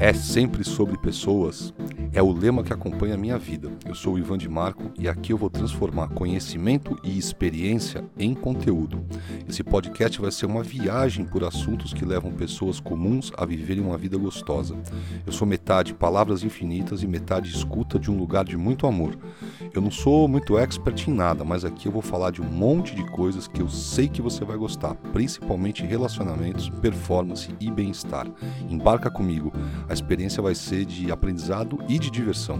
é sempre sobre pessoas é o lema que acompanha a minha vida. Eu sou o Ivan de Marco e aqui eu vou transformar conhecimento e experiência em conteúdo. Esse podcast vai ser uma viagem por assuntos que levam pessoas comuns a viverem uma vida gostosa. Eu sou metade palavras infinitas e metade escuta de um lugar de muito amor. Eu não sou muito expert em nada, mas aqui eu vou falar de um monte de coisas que eu sei que você vai gostar, principalmente relacionamentos, performance e bem-estar. Embarca comigo. A experiência vai ser de aprendizado e de diversão.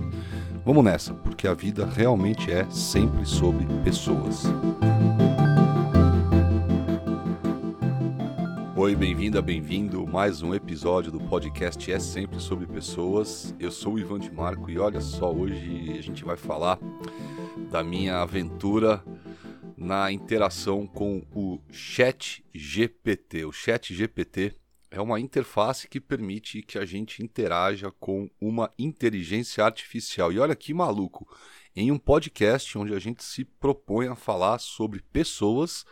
Vamos nessa, porque a vida realmente é sempre sobre pessoas. Oi, bem-vinda, bem-vindo. Mais um episódio do podcast É Sempre Sobre Pessoas. Eu sou o Ivan de Marco e olha só, hoje a gente vai falar da minha aventura na interação com o Chat GPT. O Chat GPT é uma interface que permite que a gente interaja com uma inteligência artificial. E olha que maluco, em um podcast onde a gente se propõe a falar sobre pessoas,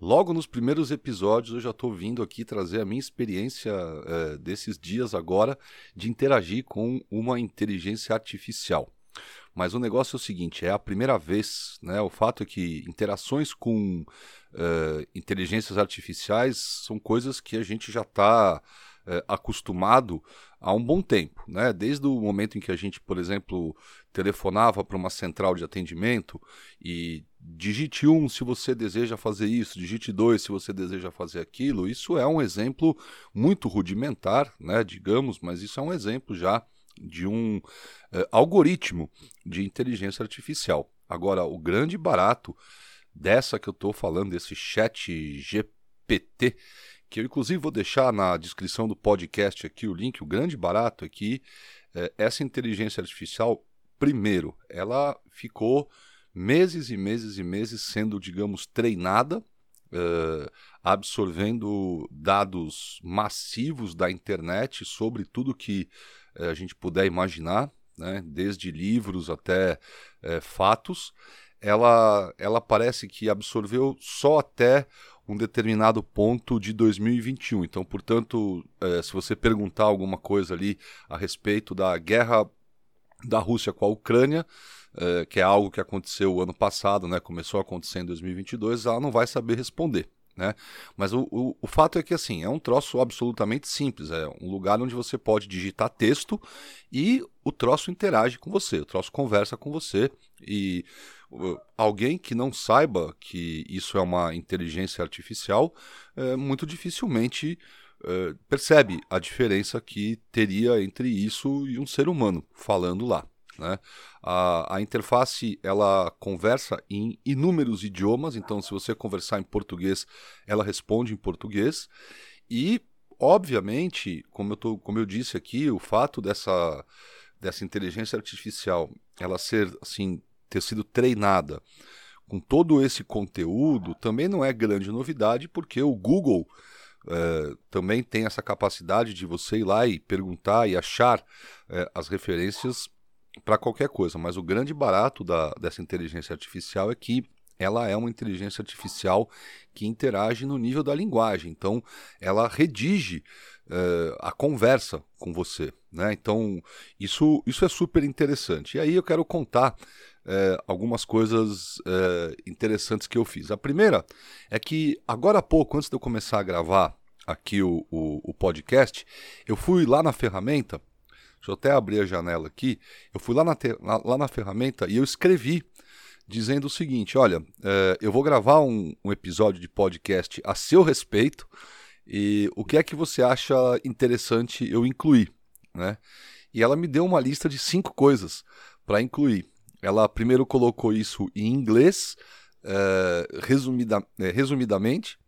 logo nos primeiros episódios eu já estou vindo aqui trazer a minha experiência é, desses dias agora de interagir com uma inteligência artificial. Mas o negócio é o seguinte: é a primeira vez, né? O fato é que interações com uh, inteligências artificiais são coisas que a gente já está uh, eh, acostumado há um bom tempo, né? Desde o momento em que a gente, por exemplo, telefonava para uma central de atendimento e digite um se você deseja fazer isso, digite dois se você deseja fazer aquilo. Isso é um exemplo muito rudimentar, né? Digamos, mas isso é um exemplo já de um uh, algoritmo de inteligência artificial. Agora, o grande barato dessa que eu estou falando, desse chat GPT, que eu inclusive vou deixar na descrição do podcast aqui o link, o grande barato é, essa inteligência artificial, primeiro, ela ficou meses e meses e meses sendo, digamos, treinada, Uh, absorvendo dados massivos da internet sobre tudo que uh, a gente puder imaginar, né, desde livros até uh, fatos ela, ela parece que absorveu só até um determinado ponto de 2021. Então, portanto, é, se você perguntar alguma coisa ali a respeito da guerra da Rússia com a Ucrânia, é, que é algo que aconteceu ano passado, né, começou a acontecer em 2022, ela não vai saber responder. Né? Mas o, o, o, fato é que assim é um troço absolutamente simples, é um lugar onde você pode digitar texto e o troço interage com você, o troço conversa com você e alguém que não saiba que isso é uma inteligência artificial, é, muito dificilmente é, percebe a diferença que teria entre isso e um ser humano falando lá. Né? A, a, interface ela conversa em inúmeros idiomas, então se você conversar em português, ela responde em português. E, obviamente, como eu, tô, como eu disse aqui, o fato dessa, dessa inteligência artificial ela ser assim ter sido treinada com todo esse conteúdo também não é grande novidade, porque o Google é, também tem essa capacidade de você ir lá e perguntar e achar é, as referências para qualquer coisa. Mas o grande barato da, dessa inteligência artificial é que ela é uma inteligência artificial que interage no nível da linguagem. Então, ela redige uh, a conversa com você. Né? Então, isso, isso é super interessante. E aí eu quero contar uh, algumas coisas uh, interessantes que eu fiz. A primeira é que, agora há pouco, antes de eu começar a gravar aqui o, o, o podcast, eu fui lá na ferramenta. Deixa eu até abrir a janela aqui. Eu fui lá na, lá na ferramenta e eu escrevi dizendo o seguinte: olha, é, eu vou gravar um, um, episódio de podcast a seu respeito e o que é que você acha interessante eu incluir, né? E ela me deu uma lista de cinco coisas para incluir. Ela primeiro colocou isso em inglês, é, resumida, é, resumidamente.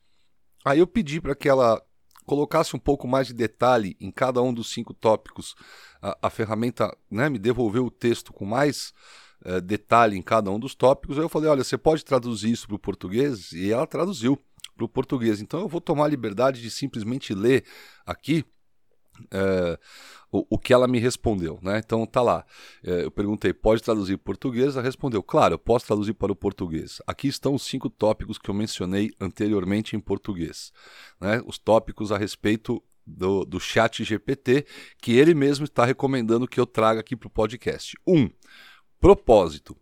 Aí eu pedi para que ela colocasse um pouco mais de detalhe em cada um dos cinco tópicos. A, a ferramenta né, me devolveu o texto com mais uh, detalhe em cada um dos tópicos. Aí eu falei: olha, você pode traduzir isso para o português? E ela traduziu para o português. Então eu vou tomar a liberdade de simplesmente ler aqui. Uh, o, o, que ela me respondeu, né? Então tá lá. Uh, eu perguntei, pode traduzir para português? Ela respondeu, claro, eu posso traduzir para o português. Aqui estão os cinco tópicos que eu mencionei anteriormente em português, né? Os tópicos a respeito do, do chat GPT, que ele mesmo está recomendando que eu traga aqui para o podcast. 1. Um, propósito.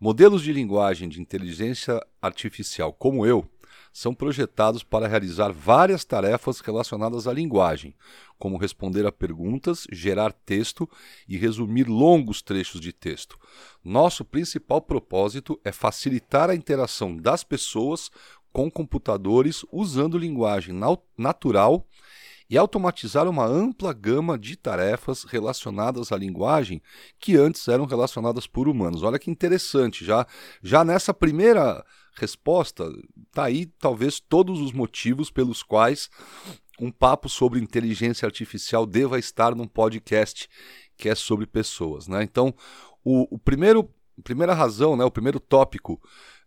Modelos de linguagem de inteligência artificial como eu são projetados para realizar várias tarefas relacionadas à linguagem, como responder a perguntas, gerar texto e resumir longos trechos de texto. Nosso principal propósito é facilitar a interação das pessoas com computadores usando linguagem natural e automatizar uma ampla gama de tarefas relacionadas à linguagem que antes eram relacionadas por humanos. Olha que interessante, já, já nessa primeira resposta, está aí talvez todos os motivos pelos quais um papo sobre inteligência artificial deva estar num podcast que é sobre pessoas. Né? Então, o, o primeiro, primeira razão, né, o primeiro tópico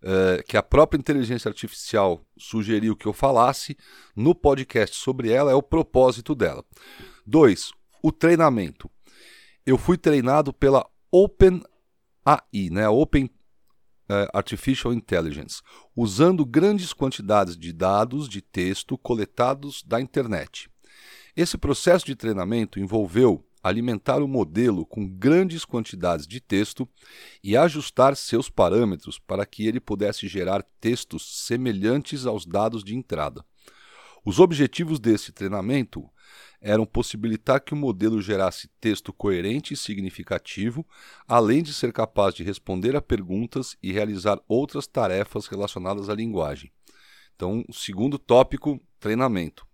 é, que a própria inteligência artificial sugeriu que eu falasse no podcast sobre ela é o propósito dela. Dois, o treinamento. Eu fui treinado pela OpenAI, né, Open uh, Artificial Intelligence, usando grandes quantidades de dados de texto coletados da internet. Esse processo de treinamento envolveu alimentar o modelo com grandes quantidades de texto e ajustar seus parâmetros para que ele pudesse gerar textos semelhantes aos dados de entrada. Os objetivos desse treinamento eram possibilitar que o modelo gerasse texto coerente e significativo, além de ser capaz de responder a perguntas e realizar outras tarefas relacionadas à linguagem. Então, o segundo tópico, treinamento.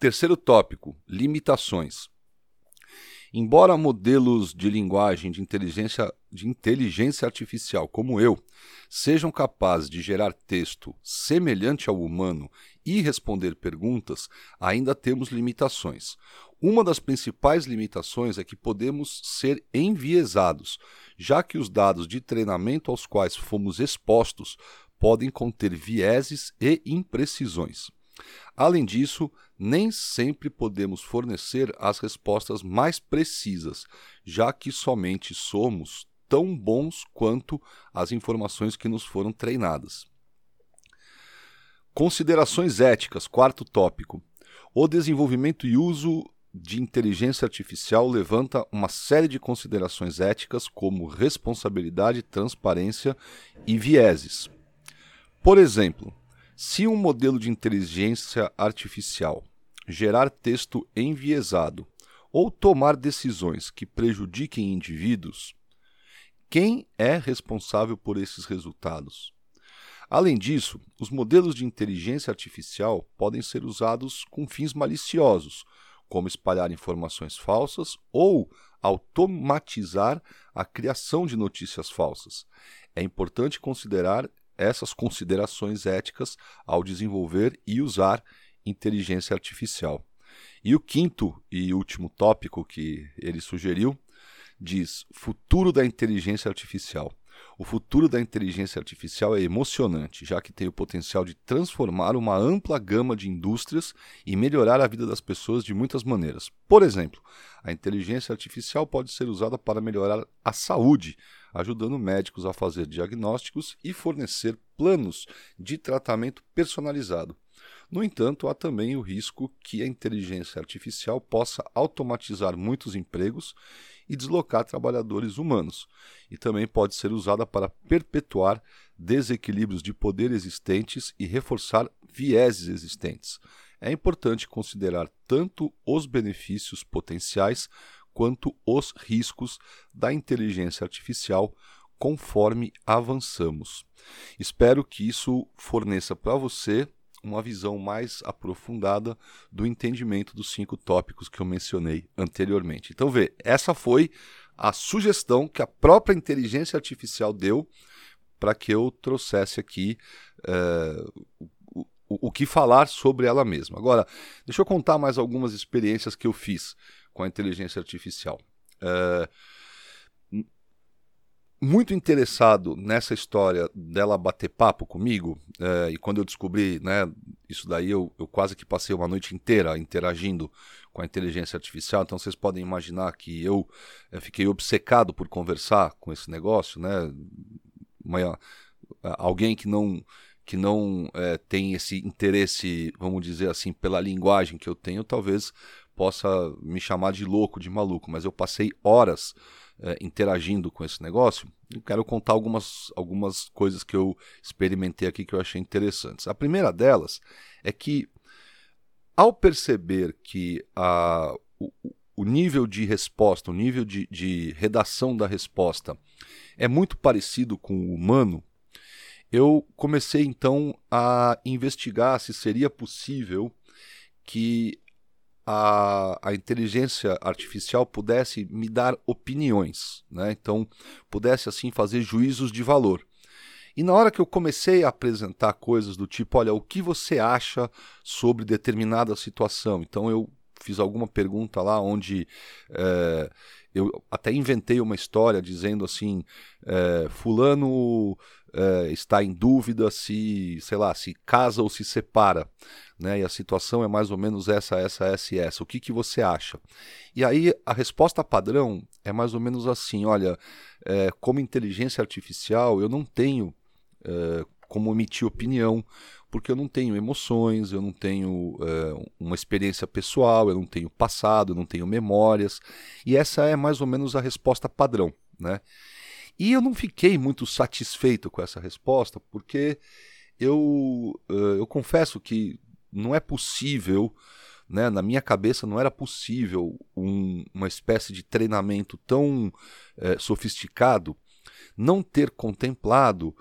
Terceiro tópico, limitações. Embora modelos de linguagem de inteligência, de inteligência artificial como eu sejam capazes de gerar texto semelhante ao humano e responder perguntas, ainda temos limitações. Uma das principais limitações é que podemos ser enviesados, já que os dados de treinamento aos quais fomos expostos podem conter vieses e imprecisões. Além disso, nem sempre podemos fornecer as respostas mais precisas, já que somente somos tão bons quanto as informações que nos foram treinadas. Considerações éticas, quarto tópico. O desenvolvimento e uso de inteligência artificial levanta uma série de considerações éticas, como responsabilidade, transparência e vieses. Por exemplo, se um modelo de inteligência artificial gerar texto enviesado ou tomar decisões que prejudiquem indivíduos, quem é responsável por esses resultados? Além disso, os modelos de inteligência artificial podem ser usados com fins maliciosos, como espalhar informações falsas ou automatizar a criação de notícias falsas. É importante considerar essas considerações éticas ao desenvolver e usar inteligência artificial. E o quinto e último tópico que ele sugeriu diz: futuro da inteligência artificial. O futuro da inteligência artificial é emocionante, já que tem o potencial de transformar uma ampla gama de indústrias e melhorar a vida das pessoas de muitas maneiras. Por exemplo, a inteligência artificial pode ser usada para melhorar a saúde, ajudando médicos a fazer diagnósticos e fornecer planos de tratamento personalizado. No entanto, há também o risco que a inteligência artificial possa automatizar muitos empregos e deslocar trabalhadores humanos, e também pode ser usada para perpetuar desequilíbrios de poder existentes e reforçar vieses existentes. É importante considerar tanto os benefícios potenciais quanto os riscos da inteligência artificial conforme avançamos. Espero que isso forneça para você uma visão mais aprofundada do entendimento dos cinco tópicos que eu mencionei anteriormente. Então, vê, essa foi a sugestão que a própria inteligência artificial deu para que eu trouxesse aqui uh, o, o, o que falar sobre ela mesma. Agora, deixa eu contar mais algumas experiências que eu fiz com a inteligência artificial. Uh, muito interessado nessa história dela bater papo comigo, é, e quando eu descobri né, isso daí, eu, eu, quase que passei uma noite inteira interagindo com a inteligência artificial, então vocês podem imaginar que eu é, fiquei obcecado por conversar com esse negócio, né? Uma, alguém que não que não é, tem esse interesse, vamos dizer assim, pela linguagem que eu tenho, talvez possa me chamar de louco, de maluco, mas eu passei horas é, interagindo com esse negócio. Quero contar algumas, algumas coisas que eu experimentei aqui que eu achei interessantes. A primeira delas é que, ao perceber que a, o, o nível de resposta, o nível de, de redação da resposta é muito parecido com o humano, eu comecei então a investigar se seria possível que a, a inteligência artificial pudesse me dar opiniões, né? então pudesse assim fazer juízos de valor. E na hora que eu comecei a apresentar coisas do tipo, olha, o que você acha sobre determinada situação? Então eu fiz alguma pergunta lá onde é, eu até inventei uma história dizendo assim, é, fulano é, está em dúvida se, sei lá, se casa ou se separa, né? E a situação é mais ou menos essa, essa, essa e essa. O que, que você acha? E aí a resposta padrão é mais ou menos assim: olha, é, como inteligência artificial, eu não tenho é, como emitir opinião, porque eu não tenho emoções, eu não tenho é, uma experiência pessoal, eu não tenho passado, eu não tenho memórias. E essa é mais ou menos a resposta padrão, né? E eu não fiquei muito satisfeito com essa resposta, porque eu, eu confesso que não é possível, né, na minha cabeça não era possível um, uma espécie de treinamento tão é, sofisticado não ter contemplado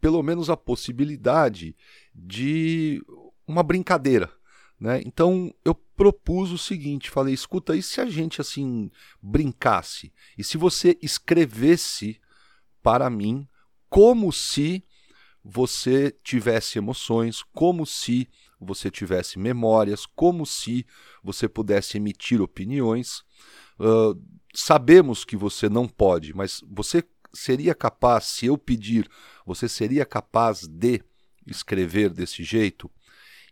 pelo menos a possibilidade de uma brincadeira. Né? Então eu propus o seguinte: falei, escuta, e se a gente assim brincasse? E se você escrevesse para mim como se você tivesse emoções, como se você tivesse memórias, como se você pudesse emitir opiniões? Uh, sabemos que você não pode, mas você seria capaz, se eu pedir, você seria capaz de escrever desse jeito?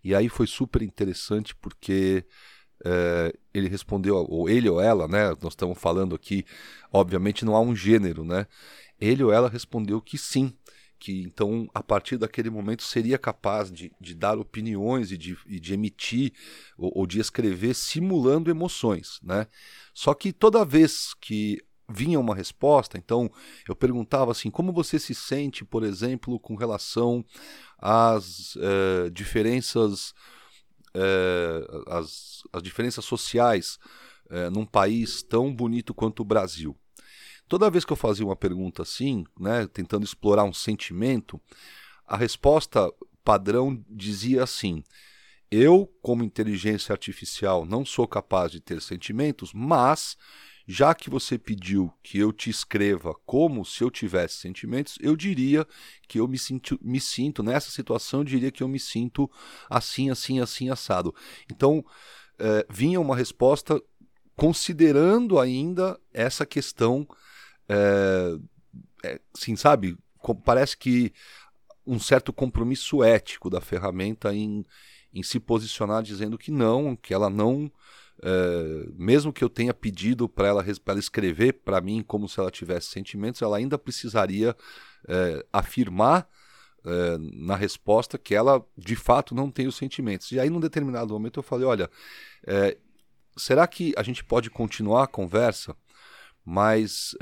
E aí foi super interessante porque é, ele respondeu, ou ele ou ela, né? Nós estamos falando aqui, obviamente não há um gênero, né? Ele ou ela respondeu que sim, que então a partir daquele momento seria capaz de, de dar opiniões e de, e de emitir ou, ou, de escrever simulando emoções, né? Só que toda vez que vinha uma resposta, então eu perguntava assim, como você se sente, por exemplo, com relação às eh, diferenças, eh, as, as diferenças sociais eh, num país tão bonito quanto o Brasil. Toda vez que eu fazia uma pergunta assim, né, tentando explorar um sentimento, a resposta padrão dizia assim: eu, como inteligência artificial, não sou capaz de ter sentimentos, mas já que você pediu que eu te escreva como se eu tivesse sentimentos, eu diria que eu me sinto, me sinto nessa situação, eu diria que eu me sinto assim, assim, assim, assado. Então, é, vinha uma resposta considerando ainda essa questão, assim, sabe? Parece que um certo compromisso ético da ferramenta em, em se posicionar dizendo que não, que ela não Uh, mesmo que eu tenha pedido para ela, ela escrever para mim como se ela tivesse sentimentos, ela ainda precisaria uh, afirmar uh, na resposta que ela de fato não tem os sentimentos. E aí, num determinado momento, eu falei: olha, será que a gente pode continuar a conversa, mas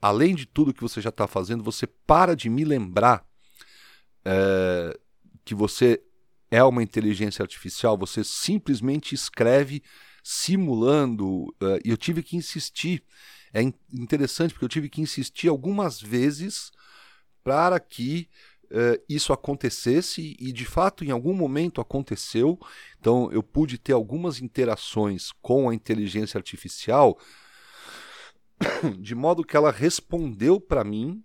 além de tudo que você já está fazendo, você para de me lembrar que você é uma inteligência artificial, você simplesmente escreve simulando, uh, e eu tive que insistir. É interessante porque eu tive que insistir algumas vezes para que uh, isso acontecesse e de fato em algum momento aconteceu. Então eu pude ter algumas interações com a inteligência artificial de modo que ela respondeu para mim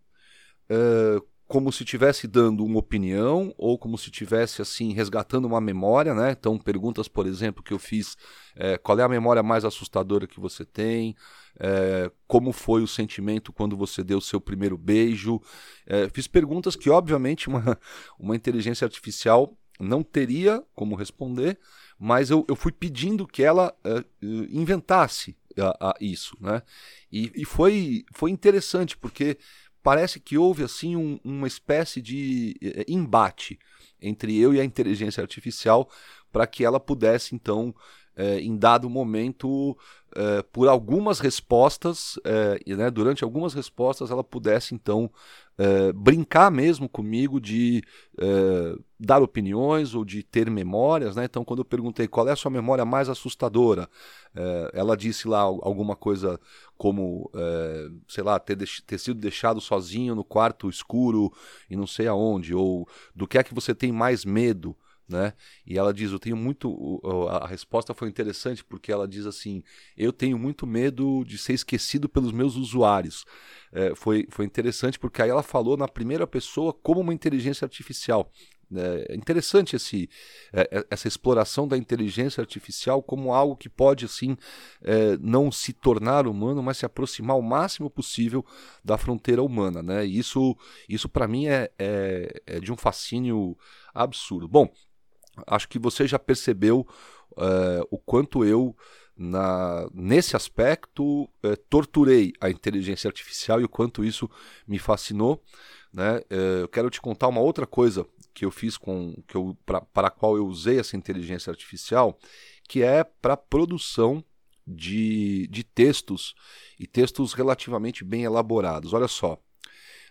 uh, como se estivesse dando uma opinião ou como se estivesse assim resgatando uma memória, né? Então perguntas, por exemplo, que eu fiz: é, qual é a memória mais assustadora que você tem? É, como foi o sentimento quando você deu o seu primeiro beijo? É, fiz perguntas que, obviamente, uma, uma inteligência artificial não teria como responder, mas eu, eu fui pedindo que ela é, inventasse a, a isso, né? E, e foi, foi interessante porque parece que houve assim um, uma espécie de é, embate entre eu e a inteligência artificial para que ela pudesse então é, em dado momento, é, por algumas respostas, é, né, durante algumas respostas, ela pudesse então brincar mesmo comigo de dar opiniões ou de ter memórias. Né? Então, quando eu perguntei qual é a sua memória mais assustadora, ela disse lá alguma coisa como, sei lá, ter, ter sido deixado sozinho no quarto escuro e não sei aonde, ou do que é que você tem mais medo né? E ela diz: Eu tenho muito. A resposta foi interessante porque ela diz assim: Eu tenho muito medo de ser esquecido pelos meus usuários. É, foi, foi interessante porque aí ela falou na primeira pessoa como uma inteligência artificial. É interessante esse, é, é, essa exploração da inteligência artificial como algo que pode assim é, não se tornar humano, mas se aproximar o máximo possível da fronteira humana, né? E isso, isso para mim é, é, é de um fascínio absurdo. Bom, acho que você já percebeu uh, o quanto eu, na, nesse aspecto, uh, torturei a inteligência artificial e o quanto isso me fascinou. Né? Uh, eu quero te contar uma outra coisa que eu fiz com que eu, pra, para a qual eu usei essa inteligência artificial, que é para produção de, de textos e textos relativamente bem elaborados. Olha só,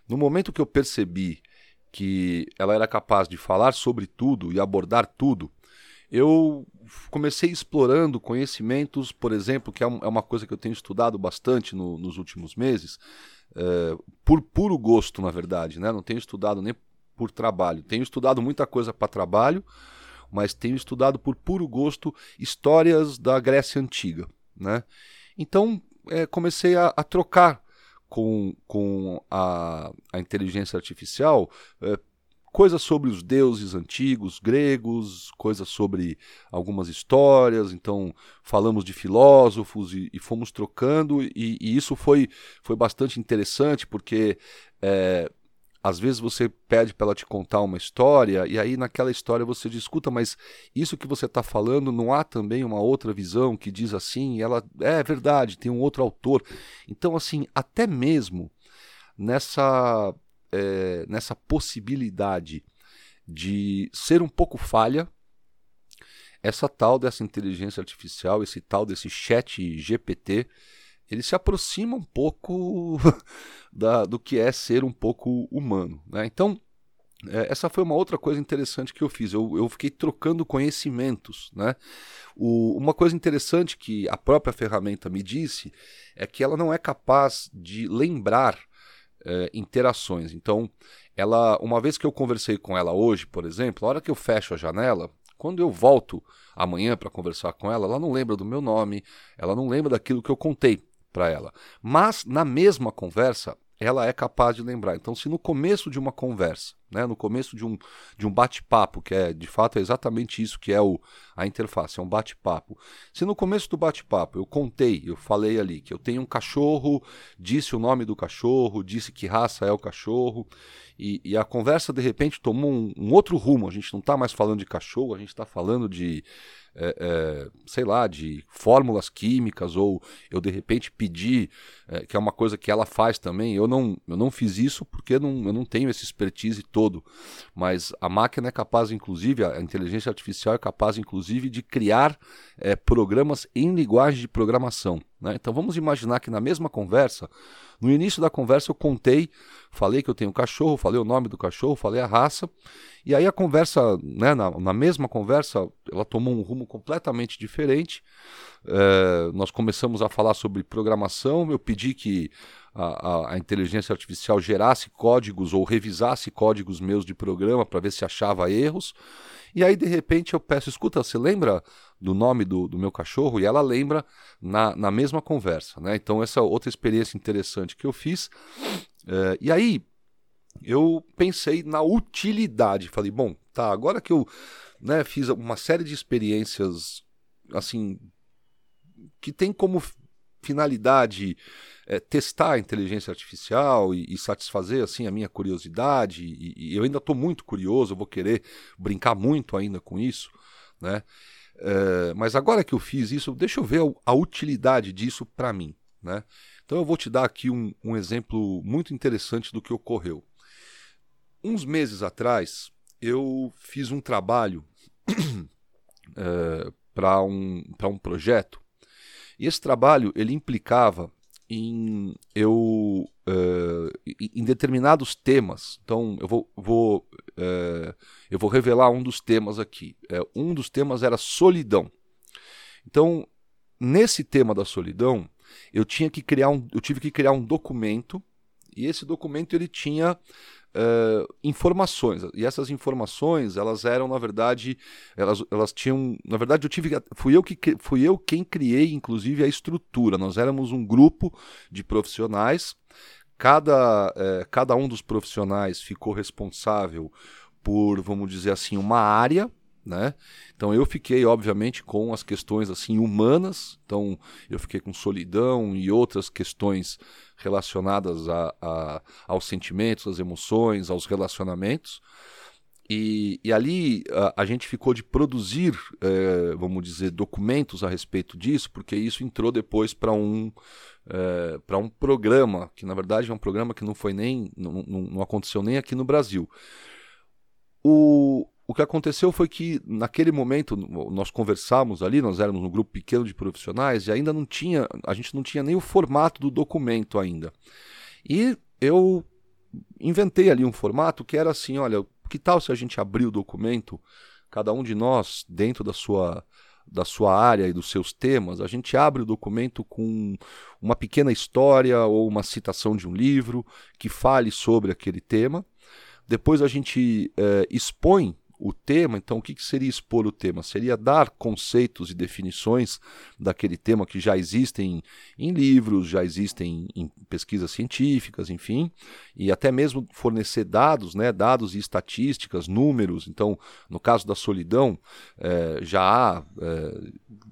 no momento que eu percebi que ela era capaz de falar sobre tudo e abordar tudo, eu comecei explorando conhecimentos, por exemplo, que é, é uma coisa que eu tenho estudado bastante no, nos últimos meses, é, por puro gosto, na verdade, né? não tenho estudado nem por trabalho. Tenho estudado muita coisa para trabalho, mas tenho estudado por puro gosto histórias da Grécia Antiga. Né? Então é, comecei a, a trocar com, com a, a inteligência artificial é, coisas sobre os deuses antigos, gregos, coisas sobre algumas histórias. Então, falamos de filósofos e, e fomos trocando, e, e, isso foi, foi bastante interessante, porque é, às vezes você pede para ela te contar uma história e aí naquela história você discuta, mas isso que você está falando não há também uma outra visão que diz assim? E ela é verdade, tem um outro autor. Então, assim, até mesmo nessa é, nessa possibilidade de ser um pouco falha, essa tal dessa inteligência artificial, esse tal desse chat GPT, ele se aproxima um pouco da, do que é ser um pouco humano. Né? Então, é, essa foi uma outra coisa interessante que eu fiz. Eu, eu fiquei trocando conhecimentos. Né? O, uma coisa interessante que a própria ferramenta me disse é que ela não é capaz de lembrar é, interações. Então, ela, uma vez que eu conversei com ela hoje, por exemplo, a hora que eu fecho a janela, quando eu volto amanhã para conversar com ela, ela não lembra do meu nome, ela não lembra daquilo que eu contei para ela. Mas na mesma conversa, ela é capaz de lembrar. Então, se no começo de uma conversa, né, no começo de um, de um bate-papo, que é de fato é exatamente isso que é o, a interface, é um bate-papo. Se no começo do bate-papo eu contei, eu falei ali que eu tenho um cachorro, disse o nome do cachorro, disse que raça é o cachorro, e, e a conversa de repente tomou um, um outro rumo. A gente não está mais falando de cachorro, a gente está falando de é, é, sei lá, de fórmulas químicas, ou eu de repente pedir, é, que é uma coisa que ela faz também. Eu não, eu não fiz isso porque não, eu não tenho esse expertise todo, mas a máquina é capaz, inclusive, a inteligência artificial é capaz, inclusive, de criar é, programas em linguagem de programação. Né? Então vamos imaginar que na mesma conversa, no início da conversa eu contei, falei que eu tenho cachorro, falei o nome do cachorro, falei a raça, e aí a conversa, né, na, na mesma conversa, ela tomou um rumo completamente diferente. É, nós começamos a falar sobre programação, eu pedi que a, a, a, inteligência artificial gerasse códigos ou revisasse códigos meus de programa para ver se achava erros. E aí, de repente, eu peço: escuta, você lembra do nome do, do meu cachorro? E ela lembra na, na mesma conversa. Né? Então, essa outra experiência interessante que eu fiz. É, e aí, eu pensei na utilidade. Falei: bom, tá, agora que eu né, fiz uma série de experiências assim que tem como finalidade é, testar a inteligência artificial e, e, satisfazer assim a minha curiosidade e, e eu ainda estou muito curioso, vou querer brincar muito ainda com isso, né? É, mas agora que eu fiz isso, deixa eu ver a, a utilidade disso para mim. Né? Então eu vou te dar aqui um, um exemplo muito interessante do que ocorreu. Uns meses atrás, eu fiz um trabalho é, para um, um projeto, e esse trabalho ele implicava em eu uh, em determinados temas. Então eu vou, vou uh, eu vou revelar um dos temas aqui. Uh, um dos temas era solidão. Então nesse tema da solidão eu tinha que criar um, eu tive que criar um documento e esse documento ele tinha uh, informações. E essas informações, elas eram, na verdade, elas, elas tinham. Na verdade, eu tive. Fui eu, que, fui eu quem criei, inclusive, a estrutura. Nós éramos um grupo de profissionais. Cada, uh, cada um dos profissionais ficou responsável por, vamos dizer assim, uma área né? Então eu fiquei, obviamente, com as questões assim humanas. Então eu fiquei com solidão e outras questões relacionadas a, a aos sentimentos, às emoções, aos relacionamentos. E, e ali a, a, gente ficou de produzir, é, vamos dizer, documentos a respeito disso, porque isso entrou depois para um é, para um programa que na verdade é um programa que não foi nem não, não, aconteceu nem aqui no Brasil. O, o que aconteceu foi que, naquele momento, nós conversávamos ali, nós éramos um grupo pequeno de profissionais e ainda não tinha, a gente não tinha nem o formato do documento ainda. E eu inventei ali um formato que era assim, olha, que tal se a gente abrir o documento, cada um de nós, dentro da sua da sua área e dos seus temas, a gente abre o documento com uma pequena história ou uma citação de um livro que fale sobre aquele tema. Depois a gente é, expõe o tema, então o que, que seria expor o tema? Seria dar conceitos e definições daquele tema que já existem em livros, já existem em pesquisas científicas, enfim, e até mesmo fornecer dados, né, dados e estatísticas, números. Então, no caso da solidão, é, já há é,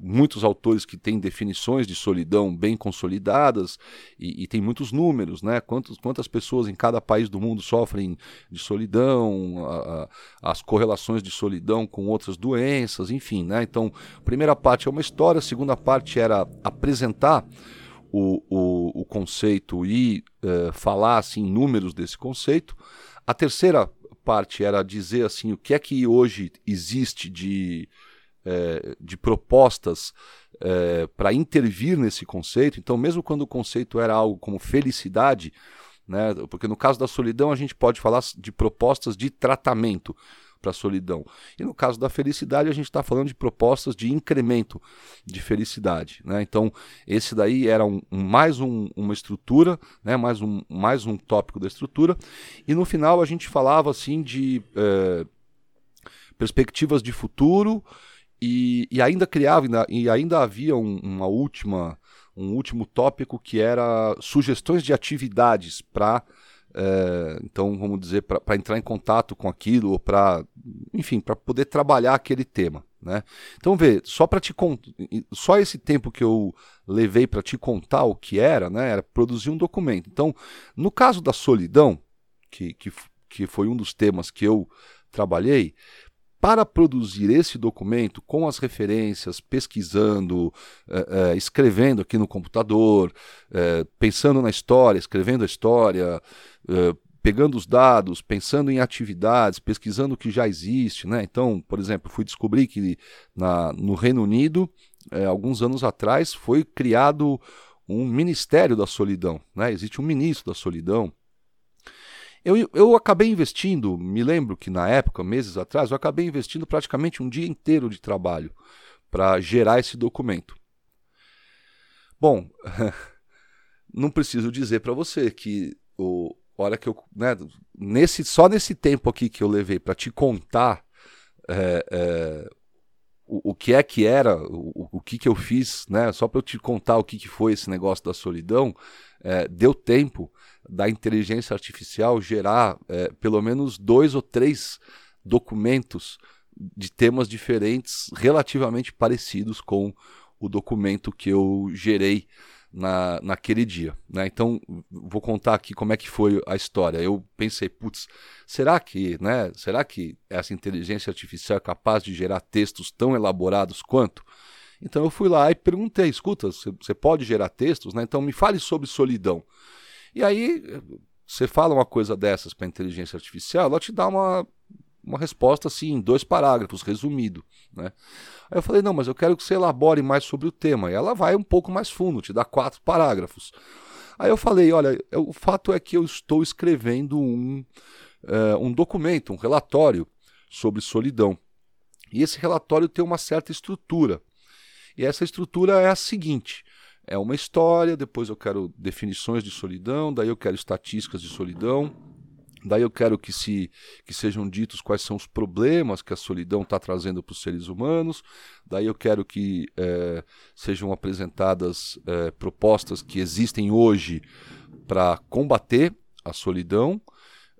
muitos autores que têm definições de solidão bem consolidadas e, e tem muitos números, né? Quantos, quantas pessoas em cada país do mundo sofrem de solidão, a, a, as correlações de solidão com outras doenças, enfim, né? Então, primeira parte é uma história, a segunda parte era apresentar o, o, o conceito e uh, falar assim números desse conceito. A terceira parte era dizer assim o que é que hoje existe de, uh, de propostas uh, para intervir nesse conceito. Então, mesmo quando o conceito era algo como felicidade, né, porque no caso da solidão a gente pode falar de propostas de tratamento para a solidão. E no caso da felicidade, a gente está falando de propostas de incremento de felicidade. Né? Então, esse daí era um, um mais um, uma estrutura, né? mais, um, mais um tópico da estrutura. E no final a gente falava assim de é, perspectivas de futuro e, e ainda criava, e ainda havia um, uma última um último tópico que era sugestões de atividades para é, então, vamos dizer, para entrar em contato com aquilo, ou para, enfim, para poder trabalhar aquele tema. Né? Então, vê, só para te só esse tempo que eu levei para te contar o que era, né, era produzir um documento. Então, no caso da solidão, que, que, que foi um dos temas que eu trabalhei, para produzir esse documento com as referências, pesquisando, eh, eh, escrevendo aqui no computador, eh, pensando na história, escrevendo a história, pegando os dados, pensando em atividades, pesquisando o que já existe. Né? Então, por exemplo, fui descobrir que na, no Reino Unido, alguns anos atrás, foi criado um Ministério da Solidão. Né? Existe um ministro da Solidão. Eu, eu acabei investindo, me lembro que na época, meses atrás, eu acabei investindo praticamente um dia inteiro de trabalho para gerar esse documento. Bom, não preciso dizer para você que o, hora que eu, né, nesse, só nesse tempo aqui que eu levei para te contar é, é, o, o, que é que era, o, o que, que eu fiz, né, só para eu te contar o que, que foi esse negócio da solidão, é, deu tempo da inteligência artificial gerar é, pelo menos dois ou três documentos de temas diferentes, relativamente parecidos com o documento que eu gerei na, naquele dia. Né? Então, vou contar aqui como é que foi a história. Eu pensei, putz, será que, né, será que essa inteligência artificial é capaz de gerar textos tão elaborados quanto? Então eu fui lá e perguntei: escuta, você pode gerar textos, né? Então me fale sobre solidão. E aí você fala uma coisa dessas para a inteligência artificial, ela te dá uma, uma resposta assim, em dois parágrafos, resumido. Né? Aí eu falei: não, mas eu quero que você elabore mais sobre o tema. E ela vai um pouco mais fundo, te dá quatro parágrafos. Aí eu falei: olha, o fato é que eu estou escrevendo um, uh, um documento, um relatório sobre solidão. E esse relatório tem uma certa estrutura. E essa estrutura é a seguinte: é uma história, depois eu quero definições de solidão, daí eu quero estatísticas de solidão, daí eu quero que, se, que sejam ditos quais são os problemas que a solidão está trazendo para os seres humanos, daí eu quero que é, sejam apresentadas é, propostas que existem hoje para combater a solidão.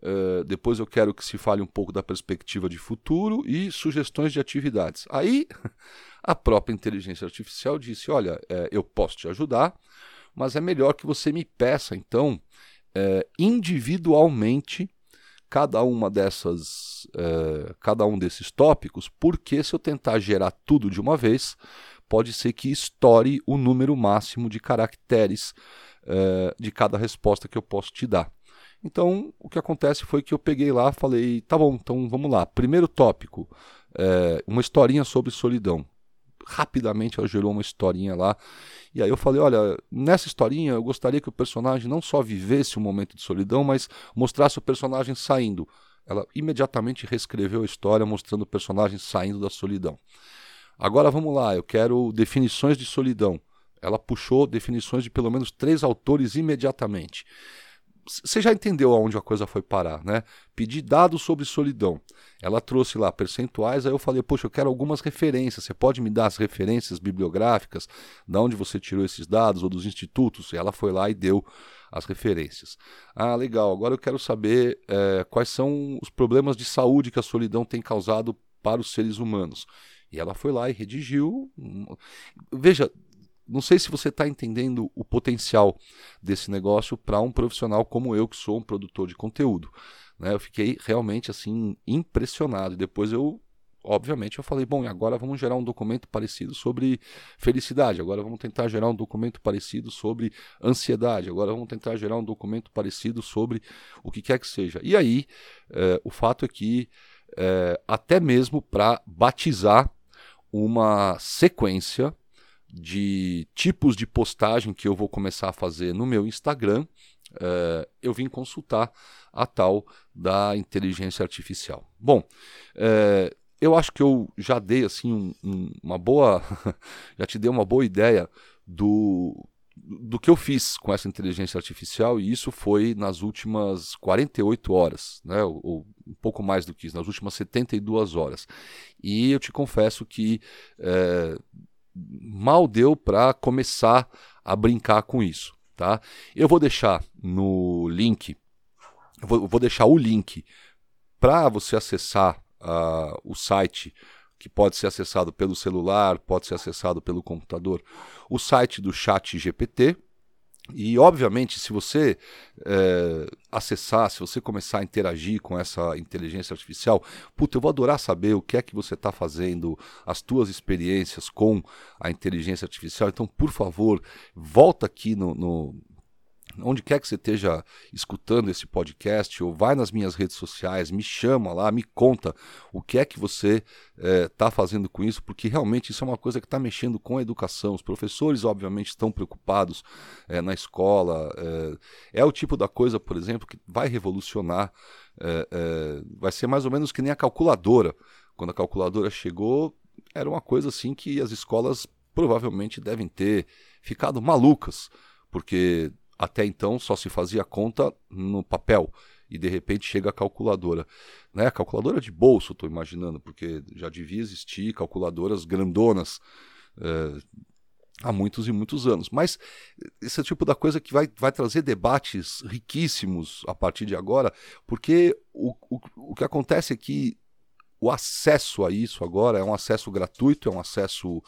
Uh, depois eu quero que se fale um pouco da perspectiva de futuro e sugestões de atividades. Aí a própria inteligência artificial disse: Olha, é, eu posso te ajudar, mas é melhor que você me peça, então, é, individualmente, cada uma dessas, é, cada um desses tópicos, porque se eu tentar gerar tudo de uma vez, pode ser que estoure o número máximo de caracteres de cada resposta que eu posso te dar. Então, o que acontece foi que eu peguei lá, falei, tá bom, então vamos lá. Primeiro tópico, é, uma historinha sobre solidão. Rapidamente ela gerou uma historinha lá. E aí eu falei, olha, nessa historinha eu gostaria que o personagem não só vivesse um momento de solidão, mas mostrasse o personagem saindo. Ela imediatamente reescreveu a história mostrando o personagem saindo da solidão. Agora vamos lá, eu quero definições de solidão. Ela puxou definições de pelo menos três autores imediatamente você já entendeu aonde a coisa foi parar, né? Pedi dados sobre solidão. Ela trouxe lá percentuais, aí eu falei, poxa, eu quero algumas referências. Você pode me dar as referências bibliográficas, de onde você tirou esses dados, ou dos institutos? E ela foi lá e deu as referências. Ah, legal, agora eu quero saber é, quais são os problemas de saúde que a solidão tem causado para os seres humanos. E ela foi lá e redigiu. Veja, não sei se você está entendendo o potencial desse negócio para um profissional como eu, que sou um produtor de conteúdo. Né? Eu fiquei realmente assim impressionado. E depois eu, obviamente, eu falei, bom, agora vamos gerar um documento parecido sobre felicidade. Agora vamos tentar gerar um documento parecido sobre ansiedade. Agora vamos tentar gerar um documento parecido sobre o que quer que seja. E aí, é, o fato é que é, até mesmo para batizar uma sequência de tipos de postagem que eu vou começar a fazer no meu Instagram, uh, eu vim consultar a tal da inteligência artificial. Bom, uh, eu acho que eu já dei assim um, um, uma boa, já te dei uma boa ideia do do que eu fiz com essa inteligência artificial e isso foi nas últimas 48 horas, né, ou, ou, um pouco mais do que isso, nas últimas 72 horas. E eu te confesso que é, mal deu para começar a brincar com isso, tá? Eu vou deixar no link, vou, vou deixar o link para você acessar uh, o site que pode ser acessado pelo celular, pode ser acessado pelo computador, o site do Chat GPT, e, obviamente, se você é, acessar, se você começar a interagir com essa inteligência artificial, puta, eu vou adorar saber o que é que você está fazendo, as tuas experiências com a inteligência artificial. Então, por favor, volta aqui no, no onde quer que você esteja escutando esse podcast, ou vai nas minhas redes sociais, me chama lá, me conta o que é que você está é, fazendo com isso, porque realmente isso é uma coisa que está mexendo com a educação. Os professores, obviamente, estão preocupados é, na escola. É, é, o tipo da coisa, por exemplo, que vai revolucionar. vai ser mais ou menos que nem a calculadora. Quando a calculadora chegou, era uma coisa assim que as escolas provavelmente devem ter ficado malucas, porque até então só se fazia conta no papel e de repente chega a calculadora. Né? Calculadora de bolso, estou imaginando, porque já devia existir calculadoras grandonas é, há muitos e muitos anos. Mas esse é o tipo da coisa que vai, vai trazer debates riquíssimos a partir de agora, porque o, o, o que acontece é que o acesso a isso agora é um acesso gratuito, é um acesso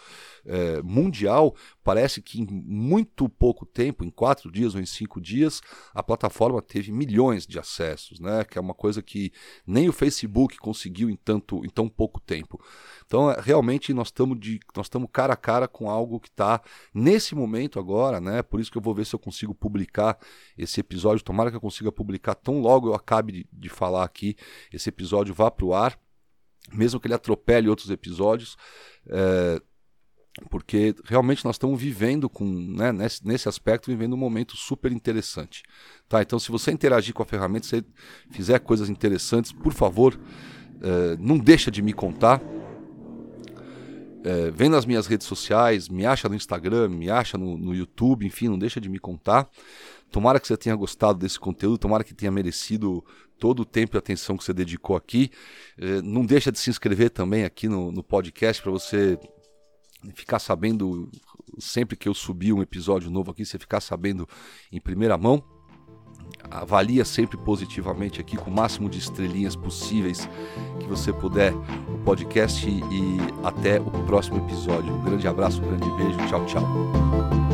é, mundial. Parece que em muito pouco tempo, em quatro dias ou em cinco dias, a plataforma teve milhões de acessos, né? Que é uma coisa que nem o Facebook conseguiu em, tanto, em tão pouco tempo. Então, é, realmente, nós estamos nós estamos cara a cara com algo que está nesse momento agora, né? Por isso que eu vou ver se eu consigo publicar esse episódio. Tomara que eu consiga publicar tão logo eu acabe de, de falar aqui, esse episódio vá para o ar mesmo que ele atropele outros episódios, é, porque realmente nós estamos vivendo com, né, nesse, nesse aspecto, vivendo um momento super interessante. Tá? Então, se você interagir com a ferramenta, se fizer coisas interessantes, por favor, é, não deixa de me contar. É, vem nas minhas redes sociais, me acha no Instagram, me acha no, no YouTube, enfim, não deixa de me contar. Tomara que você tenha gostado desse conteúdo, tomara que tenha merecido todo o tempo e atenção que você dedicou aqui. Eh, não deixa de se inscrever também aqui no, no podcast para você ficar sabendo sempre que eu subir um episódio novo aqui, você ficar sabendo em primeira mão. Avalia sempre positivamente aqui com o máximo de estrelinhas possíveis que você puder o podcast e até o próximo episódio. Um grande abraço, um grande beijo, tchau, tchau.